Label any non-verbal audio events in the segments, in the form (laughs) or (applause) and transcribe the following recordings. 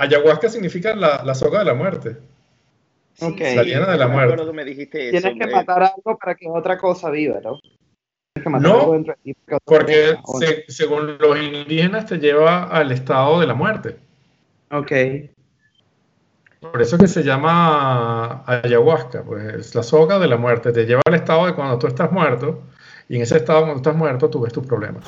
ayahuasca significa la, la soga de la muerte. La llena de la muerte. Me dijiste Tienes que matar algo para que otra cosa viva, ¿no? Tienes que matar algo dentro de ti porque según los indígenas te lleva al estado de la muerte. Ok. Por eso que se llama ayahuasca, pues la soga de la muerte. Te lleva al estado de cuando tú estás muerto y en ese estado cuando estás muerto tú ves tus problemas.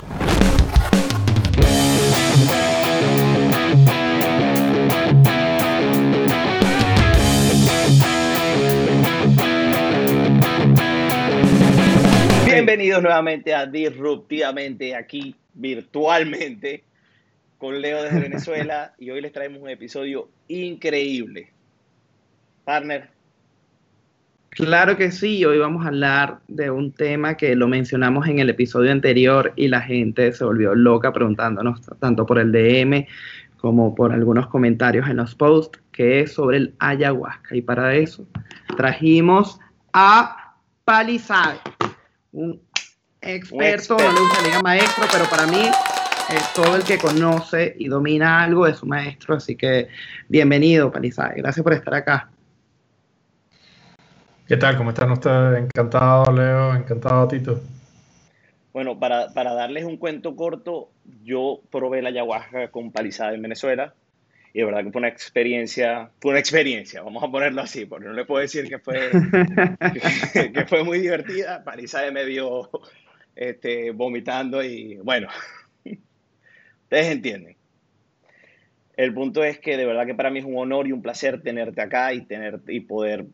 Bienvenidos nuevamente a Disruptivamente, aquí virtualmente, con Leo desde (laughs) Venezuela, y hoy les traemos un episodio increíble. Partner. Claro que sí, hoy vamos a hablar de un tema que lo mencionamos en el episodio anterior y la gente se volvió loca preguntándonos tanto por el DM como por algunos comentarios en los posts, que es sobre el ayahuasca. Y para eso trajimos a Palisade un experto, no le gusta diga maestro, pero para mí es todo el que conoce y domina algo es su maestro. Así que bienvenido, Palizade. Gracias por estar acá. ¿Qué tal? ¿Cómo están ustedes? Encantado, Leo. Encantado, Tito. Bueno, para, darles un cuento corto, yo probé la ayahuasca con Palizada en Venezuela y de verdad que fue una experiencia, fue una experiencia, vamos a ponerlo así, porque no le puedo decir que fue, (laughs) que, fue muy divertida. Parisa me vio este, vomitando y bueno, ustedes entienden. El punto es que de verdad que para mí es un honor y un placer tenerte acá y, tener, y poder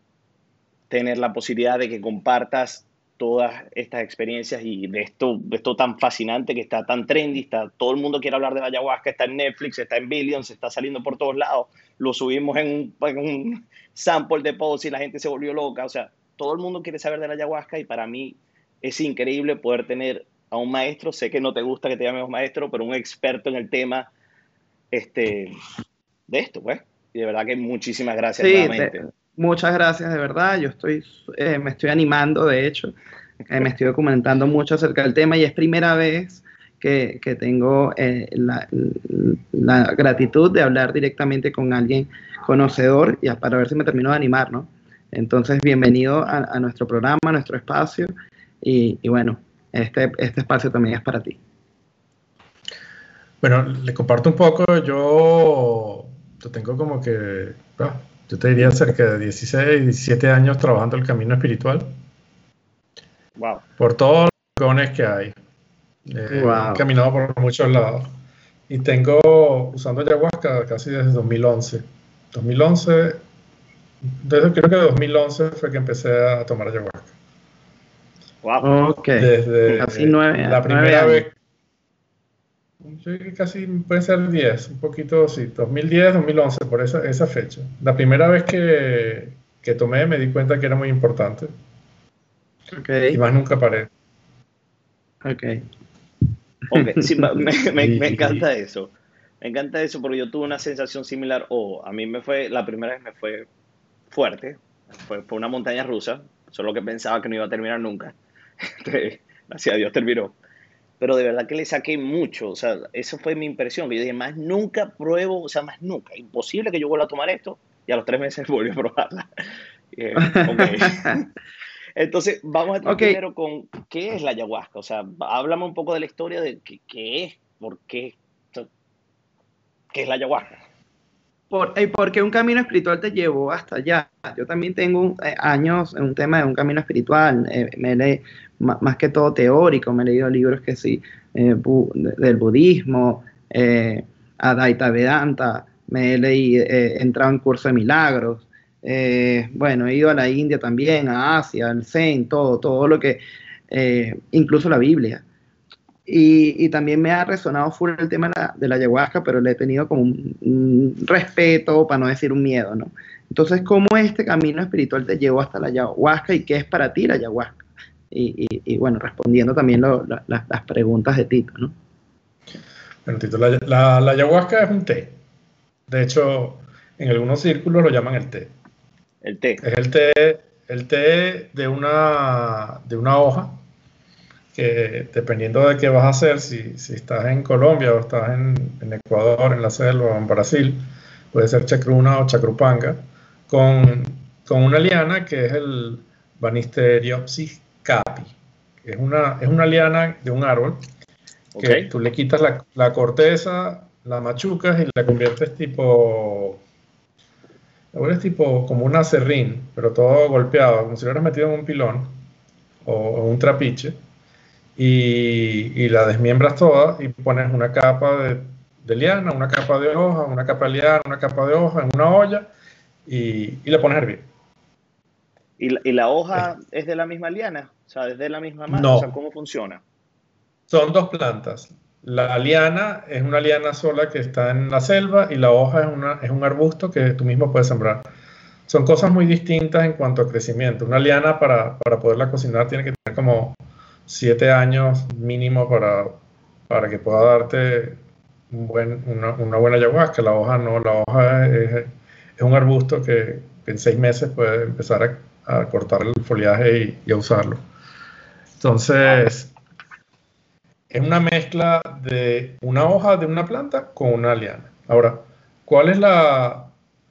tener la posibilidad de que compartas todas estas experiencias y de esto, de esto tan fascinante que está tan trendy, está, todo el mundo quiere hablar de la ayahuasca, está en Netflix, está en Billions, está saliendo por todos lados, lo subimos en un, sample de post y la gente se volvió loca, o sea, todo el mundo quiere saber de la ayahuasca y para mí es increíble poder tener a un maestro, sé que no te gusta que te llamemos maestro, pero un experto en el tema este, de esto, pues, y de verdad que muchísimas gracias nuevamente. Muchas gracias, de verdad. Yo estoy, eh, me estoy animando, de hecho, eh, me estoy documentando mucho acerca del tema y es primera vez que, tengo eh, la, gratitud de hablar directamente con alguien conocedor y para ver si me termino de animar, ¿no? Entonces, bienvenido a, nuestro programa, a nuestro espacio y, bueno, este, este espacio también es para ti. Bueno, le comparto un poco, yo, tengo como que, yo te diría cerca de 16, 17 años trabajando el camino espiritual. Wow. Por todos los rincones que hay. Eh, he caminado por muchos lados. Y tengo usando ayahuasca casi desde 2011. 2011, desde creo que 2011 fue que empecé a tomar ayahuasca. Wow. Ok. Desde casi nueve, la primera vez que casi puede ser 10, un poquito, sí, 2010, 2011, por esa, esa fecha. La primera vez que, que tomé me di cuenta que era muy importante. Okay. Y más nunca paré. Ok. okay. Sí, (laughs) me, me, me, encanta eso. Me encanta eso porque yo tuve una sensación similar. O a mí me fue, la primera vez me fue fuerte. Fue, fue una montaña rusa. Solo que pensaba que no iba a terminar nunca. (laughs) Gracias a Dios terminó pero de verdad que le saqué mucho, o sea, esa fue mi impresión, que yo dije, más nunca pruebo, o sea, más nunca, imposible que yo vuelva a tomar esto, y a los tres meses (laughs) volví a probarla. (laughs) Eh, (laughs) Entonces, vamos a entrar primero con qué es la ayahuasca, o sea, háblame un poco de la historia de qué, qué es, por qué, qué es la ayahuasca. Por, ¿Y por qué un camino espiritual te llevó hasta allá? Yo también tengo eh, años en un tema de un camino espiritual. Eh, me, le, más que todo teórico, me he leído libros que sí, eh, del budismo, eh, Adaita Vedanta, me he leído, eh, entrado en curso de milagros, eh, bueno, he ido a la India también, a Asia, al Zen, todo, todo lo que, incluso la Biblia. Y, también me ha resonado full el tema de la, de la ayahuasca, pero le he tenido como un, respeto, para no decir un miedo, ¿no? Entonces, ¿cómo este camino espiritual te llevó hasta la ayahuasca y qué es para ti la ayahuasca? y, bueno, respondiendo también las preguntas de Tito, ¿no? Bueno, Tito, la, ayahuasca es un té. De hecho, en algunos círculos lo llaman el té. El té. Es el té, el té de una, de una hoja que dependiendo de qué vas a hacer, si, si estás en Colombia o estás en, en, Ecuador, en la selva o en Brasil, puede ser chacruna o chacrupanga, con, con una liana que es el Banisteriopsis capi. Es una, es una liana de un árbol que tú le quitas la, la, corteza, la machucas y la conviertes tipo. Ahora es tipo como un acerrín, pero todo golpeado, como si lo hubieras metido en un pilón o, un trapiche. Y, y, la desmiembras toda y pones una capa de, de, liana, una capa de hoja, una capa de liana, una capa de hoja en una olla y, y la pones a hervir. ¿Y la, y la hoja es de la misma liana? O sea, ¿es de la misma mano? O sea, ¿cómo funciona? Son dos plantas. La liana es una liana sola que está en la selva y la hoja es, una, es un arbusto que tú mismo puedes sembrar. Son cosas muy distintas en cuanto a crecimiento. Una liana para, para poderla cocinar tiene que tener como siete años mínimo para, para que pueda darte un buen, una, una, buena ayahuasca. La hoja no, la hoja es, es un arbusto que, que, en seis meses puede empezar a, cortar el follaje y, a usarlo. Entonces, es una mezcla de una hoja de una planta con una liana. Ahora, ¿cuál es la,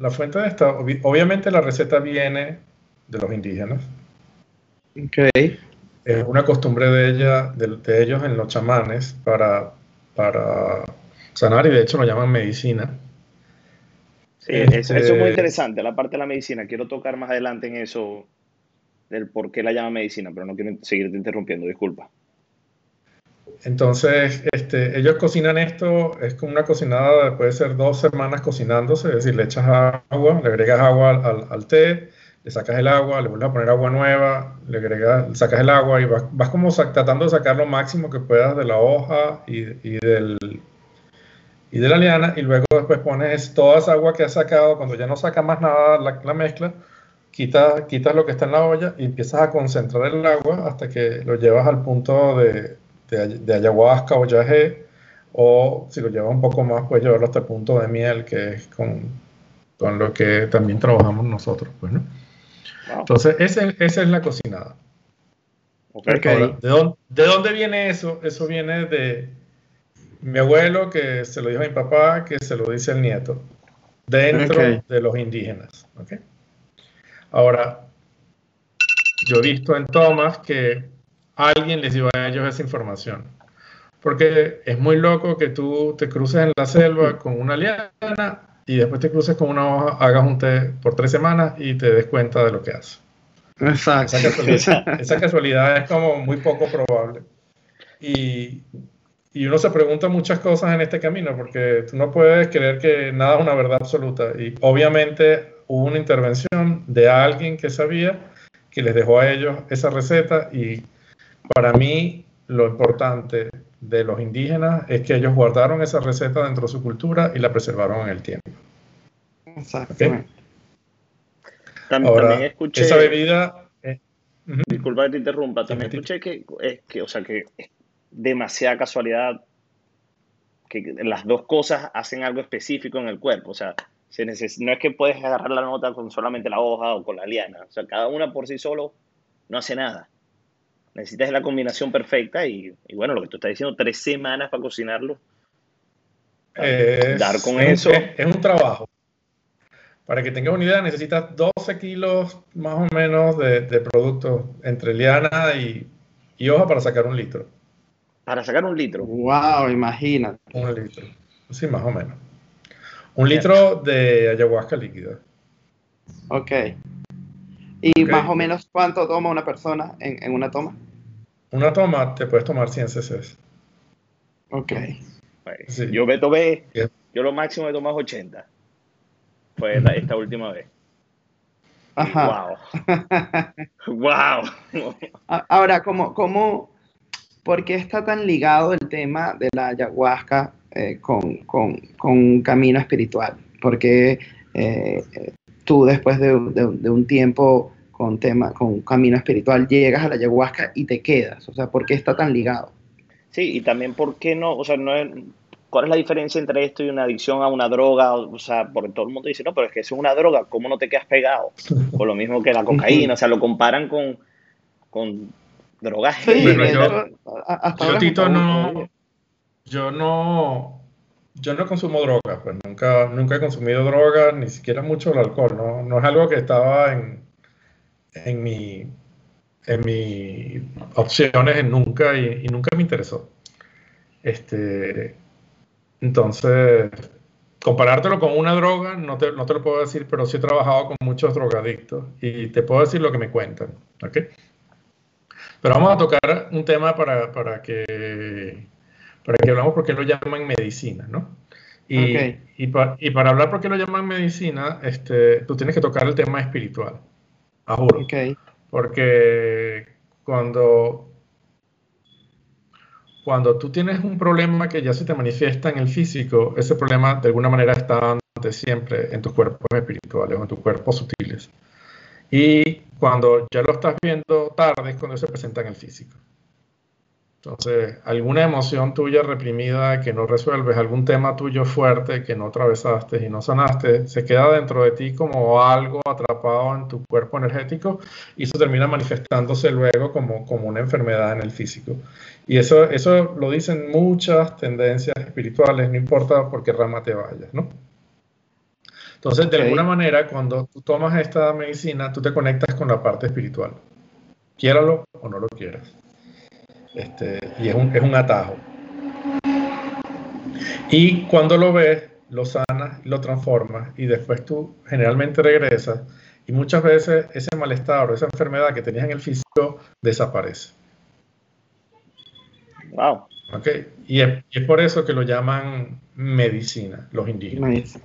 fuente de esta? Obviamente la receta viene de los indígenas. Ok. Es una costumbre de, ella, de, ellos en los chamanes para, para sanar y de hecho lo llaman medicina. Sí, eso, es muy este interesante, la parte de la medicina. Quiero tocar más adelante en eso, del por qué la llaman medicina, pero no quiero seguirte interrumpiendo, disculpa. Entonces, este, ellos cocinan esto, es como una cocinada, puede ser dos semanas cocinándose, es decir, le echas agua, le agregas agua al, al, té, le sacas el agua, le vuelves a poner agua nueva, le agregas, sacas el agua y vas, vas como tratando de sacar lo máximo que puedas de la hoja y, y, del, y de la liana, y luego después pones toda esa agua que has sacado, cuando ya no saca más nada la, la mezcla, quitas, quitas lo que está en la olla y empiezas a concentrar el agua hasta que lo llevas al punto de de, ayahuasca o yagé, o si lo lleva un poco más, pues llevarlo hasta el punto de miel, que es con, con lo que también trabajamos nosotros. Pues, ¿no? Entonces, esa, esa, es la cocinada. ¿de, dónde, ¿de, dónde, viene eso? Eso viene de mi abuelo, que se lo dijo a mi papá, que se lo dice el nieto, dentro de los indígenas. ¿okay? Ahora, yo he visto en tomas que alguien les dio a ellos esa información. Porque es muy loco que tú te cruces en la selva con una liana y después te cruces con una hoja, hagas un té por tres semanas y te des cuenta de lo que haces. Exacto. (laughs) Esa casualidad, es como muy poco probable. Y, y, uno se pregunta muchas cosas en este camino, porque tú no puedes creer que nada es una verdad absoluta. Y obviamente hubo una intervención de alguien que sabía que les dejó a ellos esa receta y para mí, lo importante de los indígenas es que ellos guardaron esa receta dentro de su cultura y la preservaron en el tiempo. Exactamente. También, escuché. Esa bebida. Disculpa que te interrumpa. También escuché que, es que, o sea, que es demasiada casualidad que las dos cosas hacen algo específico en el cuerpo. O sea, no es que puedes agarrar la nota con solamente la hoja o con la liana. O sea, cada una por sí solo no hace nada necesitas la combinación perfecta y, bueno, lo que tú estás diciendo, tres semanas para cocinarlo. Dar con eso. es, un trabajo. Para que tengas una idea, necesitas 12 kilos más o menos de, de producto entre liana y, y, hoja para sacar un litro. Para sacar un litro. Wow, imagínate. Un litro. Sí, más o menos. Un litro de ayahuasca líquida. Ok. ¿Y más o menos cuánto toma una persona en, en una toma? Una toma te puedes tomar 100 cc. Ok. Yo me tomé, yo lo máximo he tomado 80. Fue esta, última vez. Ajá. Wow. wow. (laughs) Ahora, ¿cómo, cómo, por qué está tan ligado el tema de la ayahuasca eh, con, con, con, un camino espiritual? Porque eh, tú después de, de un tiempo con tema, con un camino espiritual, llegas a la ayahuasca y te quedas. O sea, ¿por qué está tan ligado? Sí, y también por qué no, o sea, no es, ¿cuál es la diferencia entre esto y una adicción a una droga? O sea, porque todo el mundo dice, no, pero es que es una droga, ¿cómo no te quedas pegado? (laughs) O lo mismo que la cocaína, o sea, lo comparan con, con drogas. yo, yo Tito, no, yo no, yo no consumo drogas, pues nunca, nunca he consumido drogas, ni siquiera mucho el alcohol, no, no es algo que estaba en, en, mi, en mis opciones en nunca y, y, nunca me interesó. Este, entonces, comparártelo con una droga, no te, no te, lo puedo decir, pero sí he trabajado con muchos drogadictos y te puedo decir lo que me cuentan. ¿okay? Pero vamos a tocar un tema para, para que para que hablamos por qué lo llaman medicina, ¿no? Y, y, y, para hablar por qué lo llaman medicina, este, tú tienes que tocar el tema espiritual, juro. Okay. Porque cuando, cuando tú tienes un problema que ya se te manifiesta en el físico, ese problema de alguna manera está antes siempre en tus cuerpos espirituales o en tus cuerpos sutiles. Y cuando ya lo estás viendo tarde es cuando se presenta en el físico. Entonces, alguna emoción tuya reprimida que no resuelves, algún tema tuyo fuerte que no atravesaste y no sanaste, se queda dentro de ti como algo atrapado en tu cuerpo energético y eso termina manifestándose luego como, como una enfermedad en el físico. Y eso, eso lo dicen muchas tendencias espirituales, no importa por qué rama te vayas, ¿no? Entonces, de alguna manera, cuando tú tomas esta medicina, tú te conectas con la parte espiritual. Quiéralo o no lo quieras. Este, y es un, es un atajo. Y cuando lo ves, lo sanas, lo transformas y después tú generalmente regresas y muchas veces ese malestar o esa enfermedad que tenías en el físico desaparece. Wow. Okay. Y, es, y, es, por eso que lo llaman medicina, los indígenas.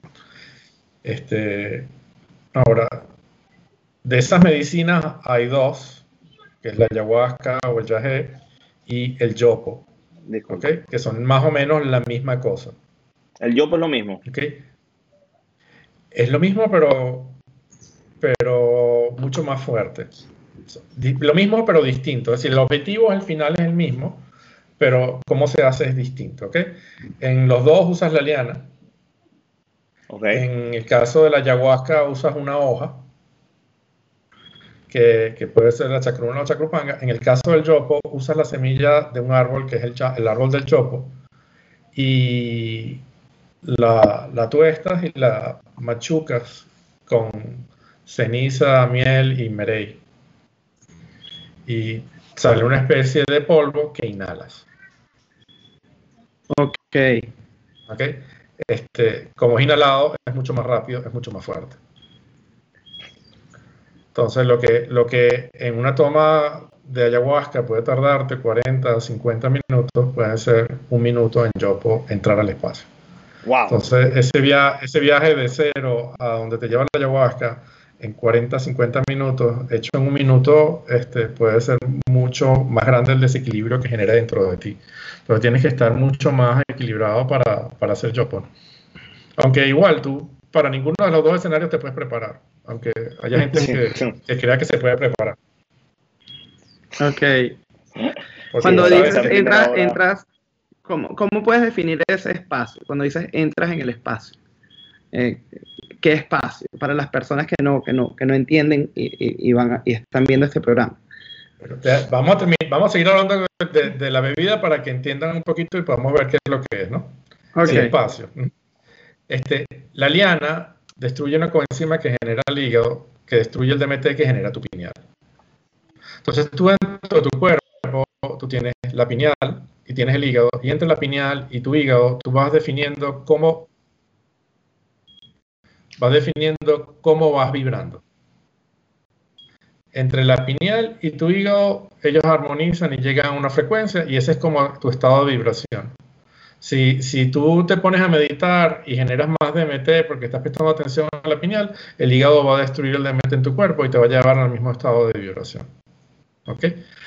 Este, ahora, de esas medicinas hay dos, que es la ayahuasca o el yagé, y el yopo, ¿okay? que son más o menos la misma cosa. El yopo es lo mismo. ¿okay? Es lo mismo, pero, pero mucho más fuerte. Lo mismo, pero distinto. Es decir, el objetivo al final es el mismo, pero cómo se hace es distinto. ¿okay? En los dos usas la liana. En el caso de la ayahuasca usas una hoja que, puede ser la chacruna o chacrupanga. En el caso del yopo, usas la semilla de un árbol que es el, el árbol del chopo y la, la, tuestas y la machucas con ceniza, miel y merey. Y sale una especie de polvo que inhalas. Ok. Ok. Este, como es inhalado, es mucho más rápido, es mucho más fuerte. Entonces, lo que, lo que en una toma de ayahuasca puede tardarte 40 o 50 minutos, puede ser un minuto en Yopo entrar al espacio. Wow. Entonces, ese, via ese viaje de cero a donde te lleva la ayahuasca en 40, 50 minutos, hecho en un minuto, este, puede ser mucho más grande el desequilibrio que genera dentro de ti. Pero tienes que estar mucho más equilibrado para, para hacer Yopo. Aunque igual tú, para ninguno de los dos escenarios te puedes preparar aunque haya gente que, crea que se puede preparar. Ok. Cuando dices entras, entras ¿cómo, ¿cómo, puedes definir ese espacio? Cuando dices entras en el espacio. Eh, ¿Qué espacio? Para las personas que no, que no, que no entienden y, van y están viendo este programa. vamos, a terminar, vamos a seguir hablando de, la bebida para que entiendan un poquito y podamos ver qué es lo que es, ¿no? El espacio. Este, la liana destruye una coenzima que genera el hígado, que destruye el DMT que genera tu pineal. Entonces tú dentro de tu cuerpo, tú tienes la pineal y tienes el hígado, y entre la pineal y tu hígado tú vas definiendo cómo vas definiendo cómo vas vibrando. Entre la pineal y tu hígado, ellos armonizan y llegan a una frecuencia y ese es como tu estado de vibración. Si, si, tú te pones a meditar y generas más DMT porque estás prestando atención a la pineal, el hígado va a destruir el DMT en tu cuerpo y te va a llevar al mismo estado de vibración. ¿Ok?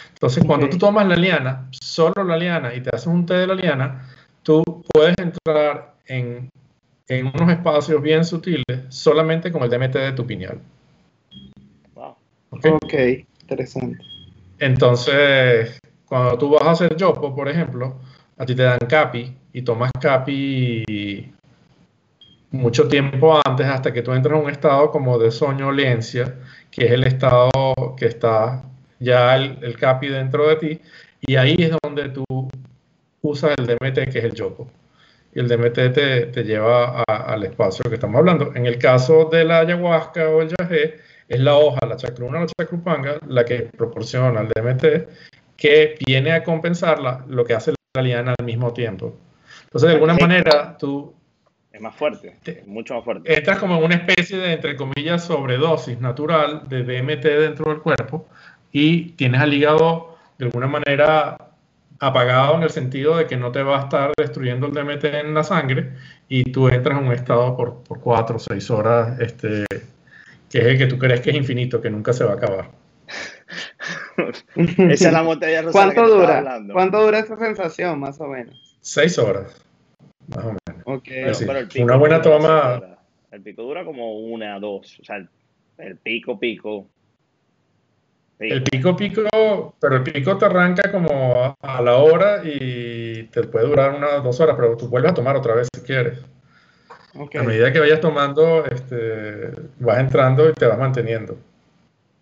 Entonces, cuando tú tomas la liana, solo la liana, y te haces un té de la liana, tú puedes entrar en, en unos espacios bien sutiles solamente con el DMT de tu pineal. Wow. ok, interesante. Entonces, cuando tú vas a hacer yopo, por ejemplo, a ti te dan capi y tomas capi mucho tiempo antes hasta que tú entras en un estado como de soñolencia, que es el estado que está ya el, capi dentro de ti, y ahí es donde tú usas el DMT, que es el yopo. y el DMT te, lleva al espacio que estamos hablando. En el caso de la ayahuasca o el yagé, es la hoja, la chacruna o la chacrupanga, la que proporciona el DMT, que viene a compensarla lo que hace la liana al mismo tiempo. Entonces, de alguna manera, tú... Es más fuerte, mucho más fuerte. Entras como en una especie de, entre comillas, sobredosis natural de DMT dentro del cuerpo y tienes al hígado, de alguna manera, apagado en el sentido de que no te va a estar destruyendo el DMT en la sangre y tú entras en un estado por, por cuatro o seis horas, este, que es el que tú crees que es infinito, que nunca se va a acabar. (laughs) esa es la botella rosa ¿Cuánto dura? ¿Cuánto dura esa sensación, más o menos? Seis horas, más o menos. Okay. una buena toma. El pico dura como una, dos. O sea, el pico, pico el pico pico, pero el pico te arranca como a, la hora y te puede durar unas dos horas, pero tú vuelves a tomar otra vez si quieres. A medida que vayas tomando, este, vas entrando y te vas manteniendo.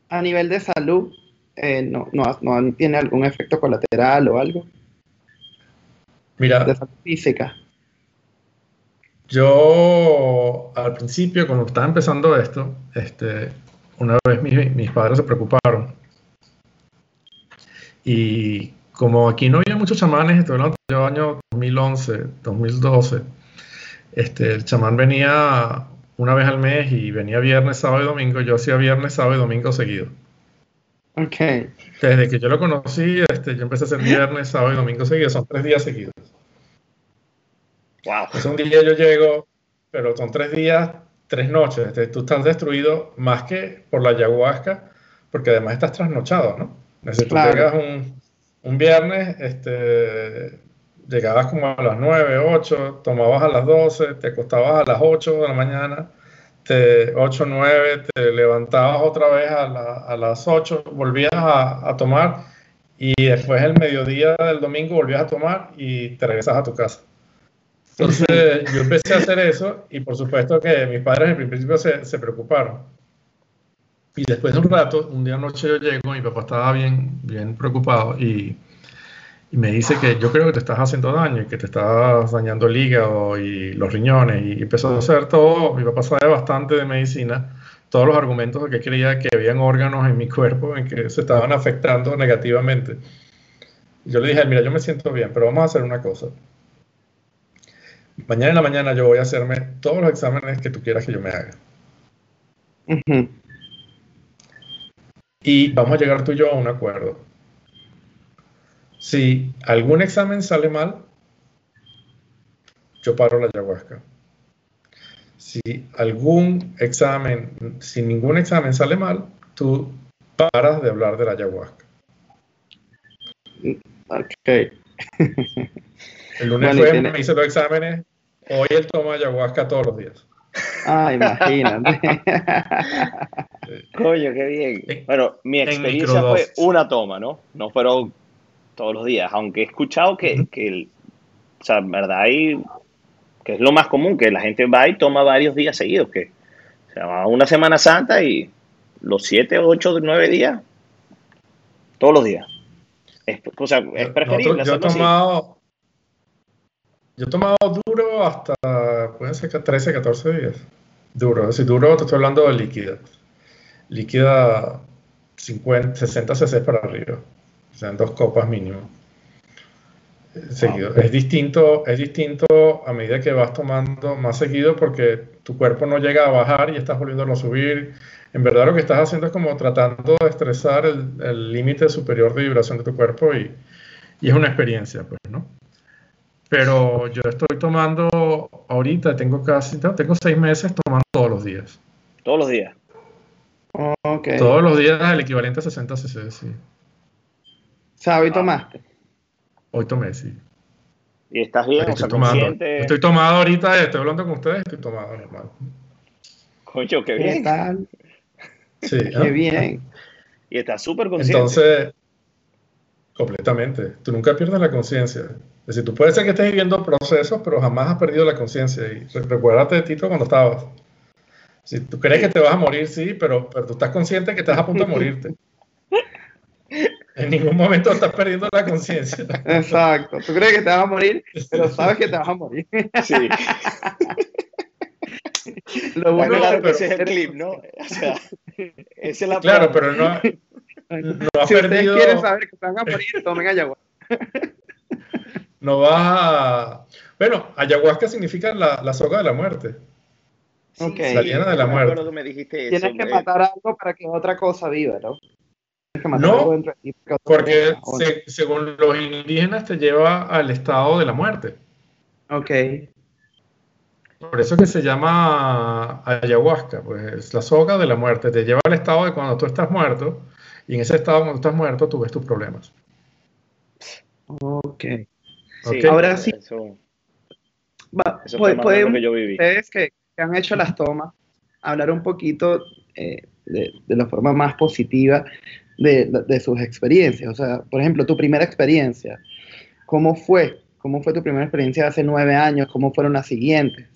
A nivel de salud, eh, no, tiene algún efecto colateral o algo? Mira. De salud física. Yo, al principio, cuando estaba empezando esto, este, una vez mis padres se preocuparon y como aquí no había muchos chamanes, estoy hablando del año 2011, 2012, este, el chamán venía una vez al mes y venía viernes, sábado y domingo. Yo hacía viernes, sábado y domingo seguido. Ok. Desde que yo lo conocí, este, yo empecé a hacer viernes, sábado y domingo seguidos. Son tres días seguidos. Wow. Es un día yo llego, pero son tres días, tres noches. Este, tú estás destruido más que por la ayahuasca, porque además estás trasnochado, ¿no? Tú llegas un, un, viernes, este, llegabas como a las 9, 8, tomabas a las 12, te acostabas a las 8 de la mañana, te, 8, 9, te levantabas otra vez a, a las 8, volvías a, a, tomar y después el mediodía del domingo volvías a tomar y te regresas a tu casa. Entonces (laughs) yo empecé a hacer eso y por supuesto que mis padres en principio se, se preocuparon y después de un rato, un día noche yo llego, mi papá estaba bien, bien preocupado y, y, me dice que yo creo que te estás haciendo daño y que te estás dañando el hígado y los riñones. Y empezó a hacer todo, mi papá sabe bastante de medicina, todos los argumentos de que creía que habían órganos en mi cuerpo en que se estaban afectando negativamente. yo le dije, mira, yo me siento bien, pero vamos a hacer una cosa. Mañana en la mañana yo voy a hacerme todos los exámenes que tú quieras que yo me haga. y vamos a llegar tú y yo a un acuerdo. Si algún examen sale mal, yo paro la ayahuasca. Si algún examen, si ningún examen sale mal, tú paras de hablar de la ayahuasca. Ok. (laughs) El lunes fue, me hice los exámenes, hoy él toma ayahuasca todos los días. Ah, imagínate. (laughs) Coño, qué bien. Bueno, mi experiencia fue una toma, ¿no? No fueron todos los días, aunque he escuchado que, que o sea, verdad, hay, que es lo más común, que la gente va y toma varios días seguidos, que se llama una Semana Santa y los siete, ocho, nueve días, todos los días. Es, o sea, es preferible. yo he tomado, yo he tomado duro hasta, pueden ser 13, 14 días. Duro, es decir, duro te estoy hablando de líquida. Líquida 50, 60 cc para arriba. O sea, en dos copas mínimo. Seguido. Es distinto, es distinto a medida que vas tomando más seguido porque tu cuerpo no llega a bajar y estás volviéndolo a subir. En verdad lo que estás haciendo es como tratando de estresar el límite superior de vibración de tu cuerpo y, y es una experiencia, pues, ¿no? Pero yo estoy tomando ahorita, tengo casi, tengo seis meses tomando todos los días. Todos los días. Okay. Todos los días el equivalente a 60 cc, sí. O sea, hoy tomaste. Hoy tomé, sí. ¿Y estás bien? Estoy, tomando, estoy tomado ahorita, estoy hablando con ustedes, estoy tomado normal. Coño, qué bien. ¿Qué tal? Sí. Qué bien. Y estás súper consciente. Entonces, completamente. Tú nunca pierdes la conciencia. Es decir, tú puedes ser que estés viviendo procesos, pero jamás has perdido la conciencia. Y recuérdate de ti cuando estabas. Si tú crees que te vas a morir, sí, pero, pero tú estás consciente que estás a punto de morirte. En ningún momento estás perdiendo la conciencia. Exacto. Tú crees que te vas a morir, pero sabes que te vas a morir. Sí. Lo bueno claro que ese es el clip, ¿no? O sea, esa es la Claro, pero no, no has si perdido... ustedes quieren saber que van a morir, tomen ayahuasca. No vas a... Bueno, ayahuasca significa la, la soga de la muerte. Okay. La llena de la muerte. Me dijiste eso, Tienes que matar algo para que otra cosa viva, ¿no? no, porque según los indígenas te lleva al estado de la muerte. Ok. Por eso que se llama ayahuasca, pues la soga de la muerte, te lleva al estado de cuando tú estás muerto, y en ese estado cuando tú estás muerto tú ves tus problemas. Ok. Ahora sí. Eso, pueden, que yo viví. ustedes que, han hecho las tomas, hablar un poquito eh, de, de, la forma más positiva de, de, sus experiencias. O sea, por ejemplo, tu primera experiencia, ¿cómo fue? ¿Cómo fue tu primera experiencia hace nueve años? ¿Cómo fueron las siguientes?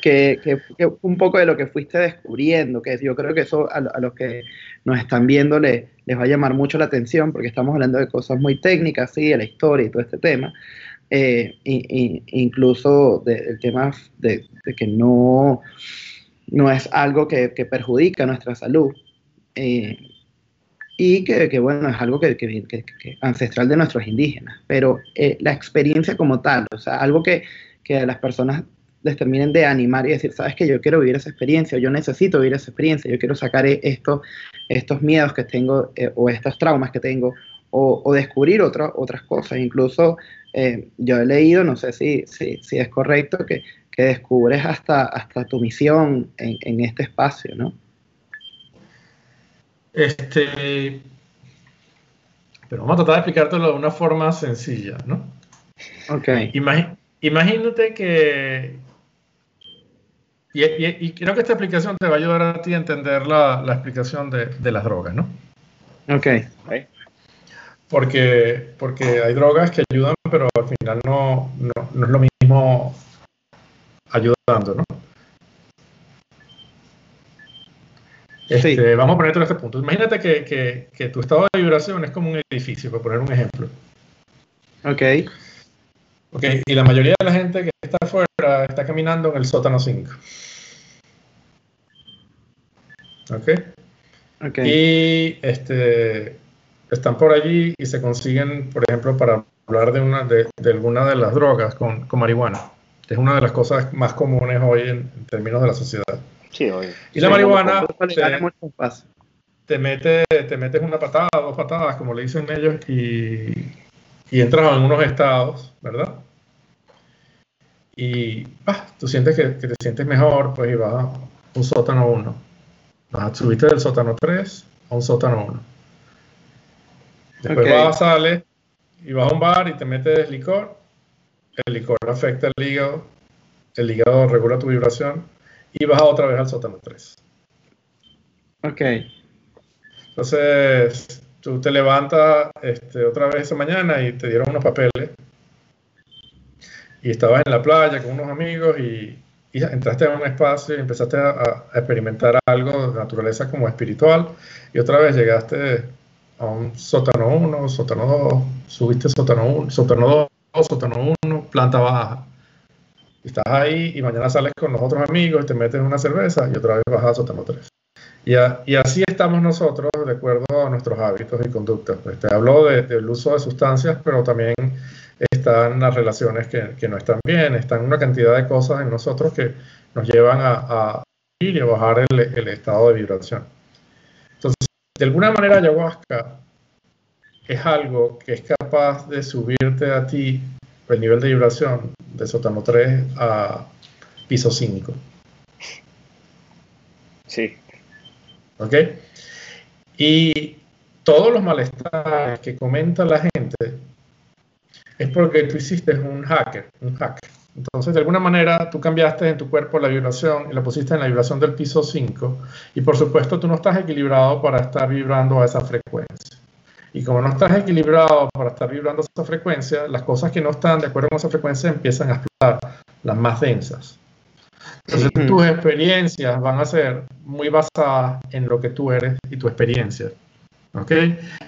Que, que, un poco de lo que fuiste descubriendo, que yo creo que eso a, los que nos están viendo les, les va a llamar mucho la atención, porque estamos hablando de cosas muy técnicas, sí, de la historia y todo este tema, eh, incluso del tema de, que no, no es algo que, que perjudica nuestra salud. Eh, y que, bueno, es algo que, que, ancestral de nuestros indígenas, pero eh, la experiencia como tal, o sea, algo que, que las personas les terminen de animar y decir, sabes que yo quiero vivir esa experiencia, yo necesito vivir esa experiencia, yo quiero sacar e-, esto, estos miedos que tengo eh, o estos traumas que tengo o, o descubrir otras otras cosas. Incluso eh, yo he leído, no sé si, si, si es correcto, que, que, descubres hasta, hasta tu misión en, en este espacio, ¿no? Este, pero vamos a tratar de explicártelo de una forma sencilla, ¿no? Ok. imagínate que, y, creo que esta explicación te va a ayudar a ti a entender la, explicación de, las drogas, ¿no? Ok. Porque, porque hay drogas que ayudan, pero al final no, no es lo mismo ayudando, ¿no? Este, vamos a ponerte en este punto. Imagínate que, tu estado de vibración es como un edificio, por poner un ejemplo. Ok. Ok, y la mayoría de la gente que está afuera está caminando en el sótano 5. Ok. Ok. Y este, están por allí y se consiguen, por ejemplo, para hablar de, una, de, alguna de las drogas con, marihuana, que es una de las cosas más comunes hoy en términos de la sociedad. Y la marihuana te, mete, te metes una patada, dos patadas, como le dicen ellos, y, y entras en unos estados, ¿verdad? Y ah, tú sientes que, te sientes mejor, pues y vas a un sótano 1. Vas a subirte del sótano 3 a un sótano 1. Después vas, sales y vas a un bar y te metes licor. El licor afecta el hígado. El hígado regula tu vibración y baja otra vez al sótano 3. Ok. Entonces, tú te levantas este, otra vez esa mañana y te dieron unos papeles. Y estabas en la playa con unos amigos y, entraste a un espacio y empezaste a, experimentar algo de naturaleza como espiritual. Y otra vez llegaste a un sótano 1, sótano 2, subiste sótano 1, sótano 2, sótano 1, planta baja. Estás ahí y mañana sales con los otros amigos y te metes una cerveza y otra vez vas a sótano 3. Y, y, así estamos nosotros de acuerdo a nuestros hábitos y conductas. Pues te hablo del uso de sustancias, pero también están las relaciones que, que, no están bien, están una cantidad de cosas en nosotros que nos llevan a, a ir y a bajar el, el estado de vibración. Entonces, de alguna manera ayahuasca es algo que es capaz de subirte a ti el nivel de vibración de sótano 3 a piso 5. Sí. ¿Ok? Y todos los malestares que comenta la gente es porque tú hiciste un hacker, un hack. Entonces, de alguna manera, tú cambiaste en tu cuerpo la vibración y la pusiste en la vibración del piso 5. Y por supuesto, tú no estás equilibrado para estar vibrando a esa frecuencia. Y como no estás equilibrado para estar vibrando esa frecuencia, las cosas que no están de acuerdo con esa frecuencia empiezan a explotar, las más densas. Entonces tus experiencias van a ser muy basadas en lo que tú eres y tu experiencia. ¿Ok?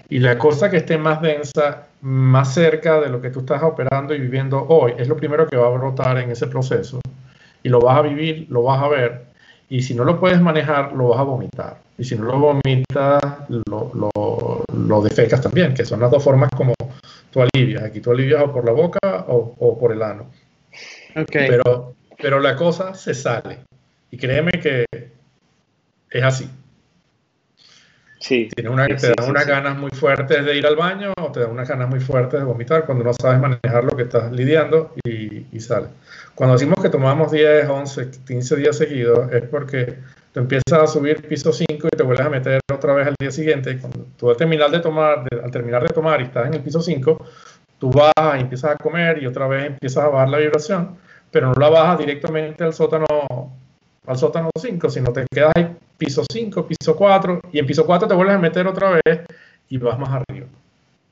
Y la cosa que esté más densa, más cerca de lo que tú estás operando y viviendo hoy, es lo primero que va a brotar en ese proceso. Y lo vas a vivir, lo vas a ver. Y si no lo puedes manejar, lo vas a vomitar. Y si no lo vomitas, lo, lo, lo defecas también, que son las dos formas como tú alivias. Aquí tú alivias o por la boca o, o por el ano. Okay. Pero, pero la cosa se sale. Y créeme que es así. Sí. Tienes una, te dan unas ganas muy fuertes de ir al baño o te dan unas ganas muy fuertes de vomitar cuando no sabes manejar lo que estás lidiando y, y sale. Cuando decimos que tomamos 10, 11, 15 días seguidos es porque tú empiezas a subir piso 5 y te vuelves a meter otra vez al día siguiente. Cuando tú al terminar de tomar, al terminar de tomar y estás en el piso 5, tú vas y empiezas a comer y otra vez empiezas a bajar la vibración, pero no la bajas directamente al sótano al sótano 5, sino te quedas ahí piso 5, piso 4, y en piso 4 te vuelves a meter otra vez y vas más arriba.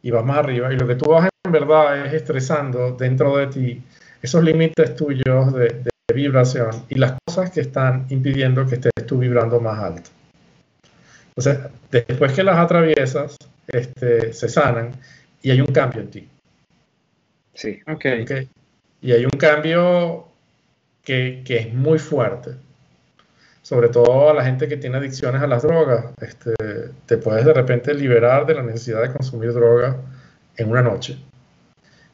Y vas más arriba. Y lo que tú vas en verdad es estresando dentro de ti esos límites tuyos de, vibración y las cosas que están impidiendo que estés tú vibrando más alto. Entonces, después que las atraviesas, este, se sanan y hay un cambio en ti. Sí. Ok. okay. Y hay un cambio que, que es muy fuerte sobre todo a la gente que tiene adicciones a las drogas, este, te puedes de repente liberar de la necesidad de consumir droga en una noche.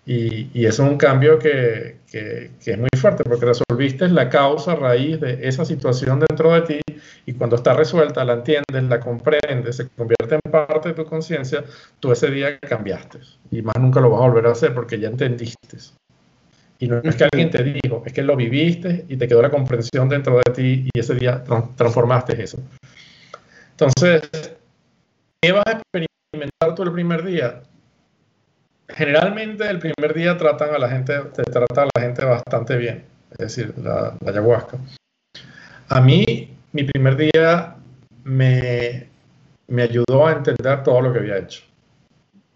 Y, y eso es un cambio que, que, es muy fuerte, porque resolviste la causa raíz de esa situación dentro de ti y cuando está resuelta, la entiendes, la comprendes, se convierte en parte de tu conciencia, tú ese día cambiaste. Y más nunca lo vas a volver a hacer porque ya entendiste. Y no es que alguien te dijo, es que lo viviste y te quedó la comprensión dentro de ti y ese día transformaste eso. Entonces, ¿qué vas a experimentar tú el primer día? Generalmente el primer día tratan a la gente, te trata a la gente bastante bien, es decir, la, la ayahuasca. A mí, mi primer día me, me ayudó a entender todo lo que había hecho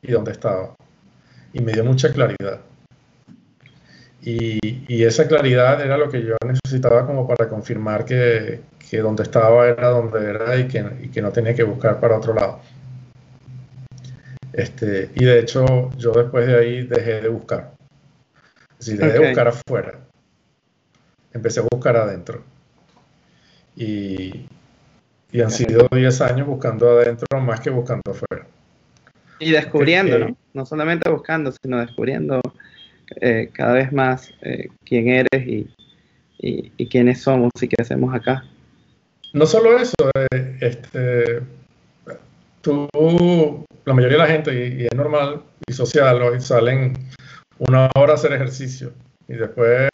y dónde estaba. Y me dio mucha claridad. Y, esa claridad era lo que yo necesitaba como para confirmar que, que donde estaba era donde era y que, y que, no tenía que buscar para otro lado. Este, y de hecho, yo después de ahí dejé de buscar. Es decir, dejé de buscar afuera. Empecé a buscar adentro. Y, y han sido 10 años buscando adentro más que buscando afuera. Y descubriendo, ¿no? No solamente buscando, sino descubriendo eh, cada vez más eh, quién eres y, y, quiénes somos y qué hacemos acá. No solo eso, eh, este, tú, la mayoría de la gente, y, es normal y social, hoy salen una hora a hacer ejercicio y después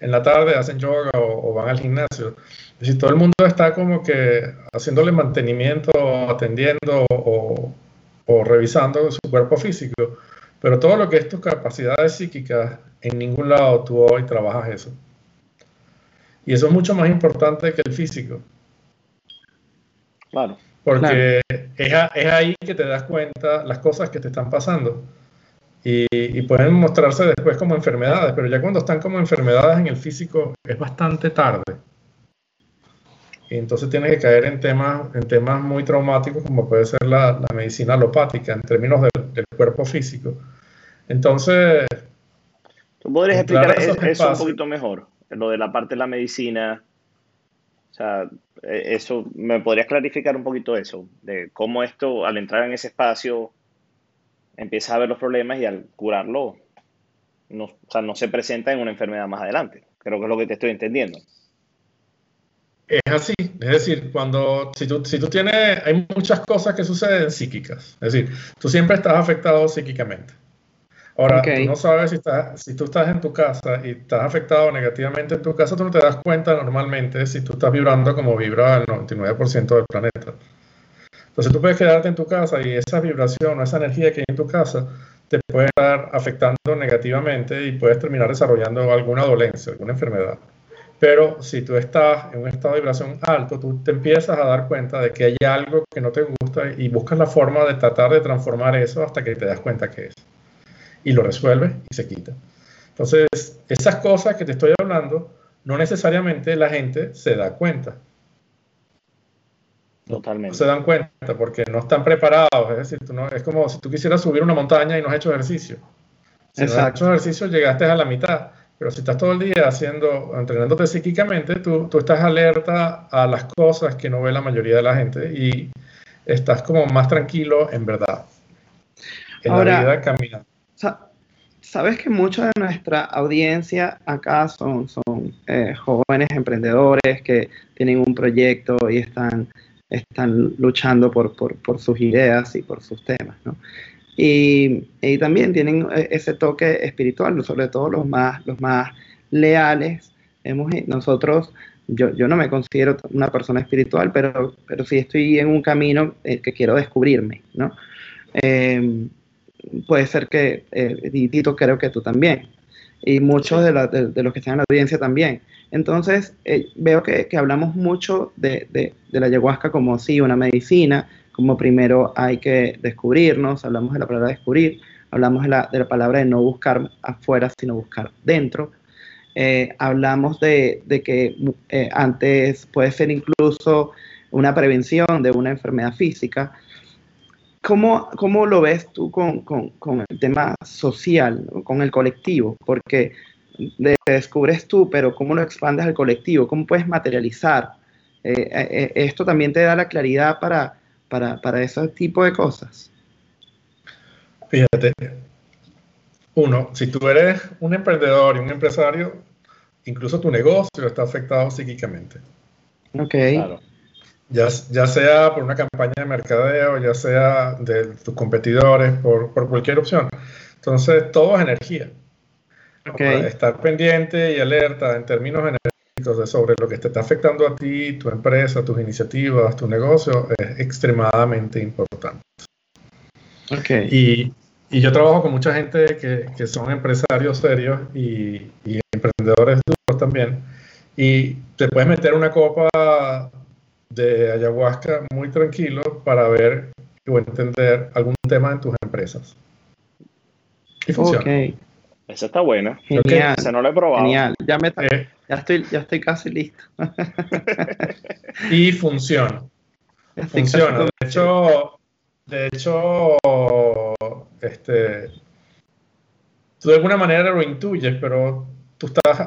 en la tarde hacen yoga o, van al gimnasio. Es todo el mundo está como que haciéndole mantenimiento, atendiendo o, o revisando su cuerpo físico. Pero todo lo que es tus capacidades psíquicas, en ningún lado tú hoy trabajas eso. Y eso es mucho más importante que el físico. Claro. Porque Es, ahí que te das cuenta las cosas que te están pasando. Y, y, pueden mostrarse después como enfermedades, pero ya cuando están como enfermedades en el físico es bastante tarde. Y entonces tienes que caer en temas, en temas muy traumáticos como puede ser la, la medicina alopática en términos del cuerpo físico. Entonces... ¿Tú podrías explicar eso, un poquito mejor? Lo de la parte de la medicina. O sea, e, eso, ¿me podrías clarificar un poquito eso? De cómo esto, al entrar en ese espacio, empieza a ver los problemas y al curarlo, no, o sea, no se presenta en una enfermedad más adelante. Creo que es lo que te estoy entendiendo. Es así, es decir, cuando si tú, si tú tienes, hay muchas cosas que suceden psíquicas, es decir, tú siempre estás afectado psíquicamente. Ahora, tú no sabes si, estás, si tú estás en tu casa y estás afectado negativamente en tu casa, tú no te das cuenta normalmente si tú estás vibrando como vibra el 99% del planeta. Entonces tú puedes quedarte en tu casa y esa vibración o esa energía que hay en tu casa te puede estar afectando negativamente y puedes terminar desarrollando alguna dolencia, alguna enfermedad. Pero si tú estás en un estado de vibración alto, tú te empiezas a dar cuenta de que hay algo que no te gusta y buscas la forma de tratar de transformar eso hasta que te das cuenta que es. Y lo resuelves y se quita. Entonces, esas cosas que te estoy hablando, no necesariamente la gente se da cuenta. Totalmente. No se dan cuenta porque no están preparados. Es decir, tú no, es como si tú quisieras subir una montaña y no has hecho ejercicio. Si no has hecho ejercicio, llegaste a la mitad. Pero si estás todo el día haciendo, entrenándote psíquicamente, tú, tú estás alerta a las cosas que no ve la mayoría de la gente y estás como más tranquilo en verdad. En Ahora, la vida camina. Sabes que mucha de nuestra audiencia acá son, son eh, jóvenes emprendedores que tienen un proyecto y están, están luchando por, por, por sus ideas y por sus temas, ¿no? Y, y, también tienen eh, ese toque espiritual, sobre todo los más, los más leales. Hemos, nosotros, yo, yo no me considero una persona espiritual, pero, pero sí estoy en un camino eh, que quiero descubrirme, ¿no? Eh, puede ser que, y Tito creo que tú también, y muchos de, de, los que están en la audiencia también. Entonces, veo que, que, hablamos mucho de, de, la ayahuasca como sí, una medicina, como primero hay que descubrirnos, hablamos de la palabra descubrir, hablamos de la, de la palabra de no buscar afuera, sino buscar dentro. Eh, hablamos de, de que eh, antes puede ser incluso una prevención de una enfermedad física. ¿Cómo, cómo lo ves tú con, con, con, el tema social, con el colectivo? Porque descubres tú, pero ¿cómo lo expandes al colectivo? ¿Cómo puedes materializar? Eh, esto también te da la claridad para, para, para ese tipo de cosas? Fíjate, uno, si tú eres un emprendedor y un empresario, incluso tu negocio está afectado psíquicamente. Ok. Ya, ya sea por una campaña de mercadeo, ya sea de tus competidores, por, por cualquier opción. Entonces, todo es energía. Okay. Estar pendiente y alerta en términos energéticos sobre lo que te está afectando a ti, tu empresa, tus iniciativas, tu negocio, es extremadamente importante. Okay. Y, y, yo trabajo con mucha gente que, que son empresarios serios y, y, emprendedores duros también. Y te puedes meter una copa de ayahuasca muy tranquilo para ver o entender algún tema en tus empresas. Y funciona. Okay. Esa está buena. Genial. Esa no la he probado. Genial. Ya me está... Eh, ya estoy, ya estoy casi listo. (laughs) y funciona. Funciona. De hecho, de hecho, este, tú de alguna manera lo intuyes, pero tú estás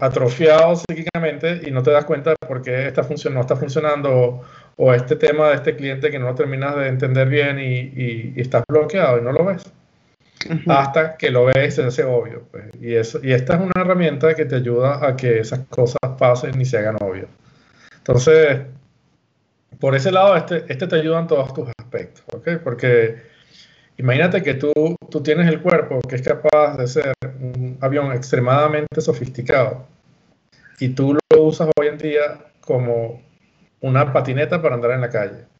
atrofiado psíquicamente y no te das cuenta por qué esta función no está funcionando o, este tema de este cliente que no terminas de entender bien y, y estás bloqueado y no lo ves hasta que lo ves se hace obvio. Pues. Y, eso, y esta es una herramienta que te ayuda a que esas cosas pasen y se hagan obvias. Entonces, por ese lado, este, este te ayuda en todos tus aspectos, ¿ok? Porque imagínate que tú, tú tienes el cuerpo que es capaz de ser un avión extremadamente sofisticado y tú lo usas hoy en día como una patineta para andar en la calle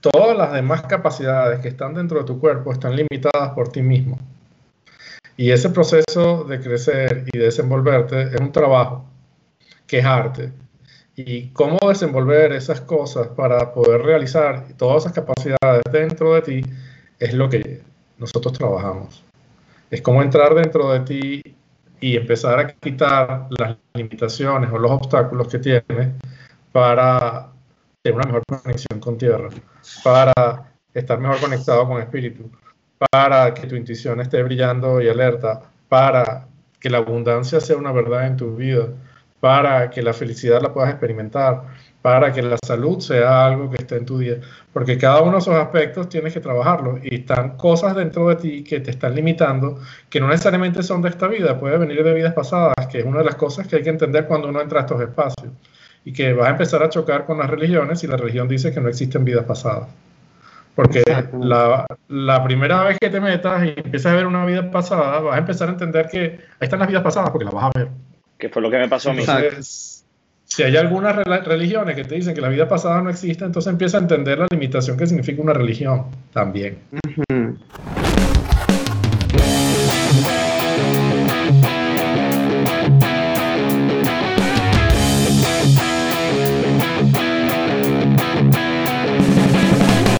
todas las demás capacidades que están dentro de tu cuerpo están limitadas por ti mismo. Y ese proceso de crecer y desenvolverte es un trabajo, que es arte. Y cómo desenvolver esas cosas para poder realizar todas esas capacidades dentro de ti es lo que nosotros trabajamos. Es como entrar dentro de ti y empezar a quitar las limitaciones o los obstáculos que tienes para tener una mejor conexión con tierra, para estar mejor conectado con espíritu, para que tu intuición esté brillando y alerta, para que la abundancia sea una verdad en tu vida, para que la felicidad la puedas experimentar, para que la salud sea algo que esté en tu día, porque cada uno de esos aspectos tienes que trabajarlo y están cosas dentro de ti que te están limitando, que no necesariamente son de esta vida, puede venir de vidas pasadas, que es una de las cosas que hay que entender cuando uno entra a estos espacios y que vas a empezar a chocar con las religiones y la religión dice que no existen vidas pasadas. Porque la, la, primera vez que te metas y empiezas a ver una vida pasada, vas a empezar a entender que ahí están las vidas pasadas porque las vas a ver. Que fue lo que me pasó a mí. si hay algunas religiones que te dicen que la vida pasada no existe, entonces empieza a entender la limitación que significa una religión también.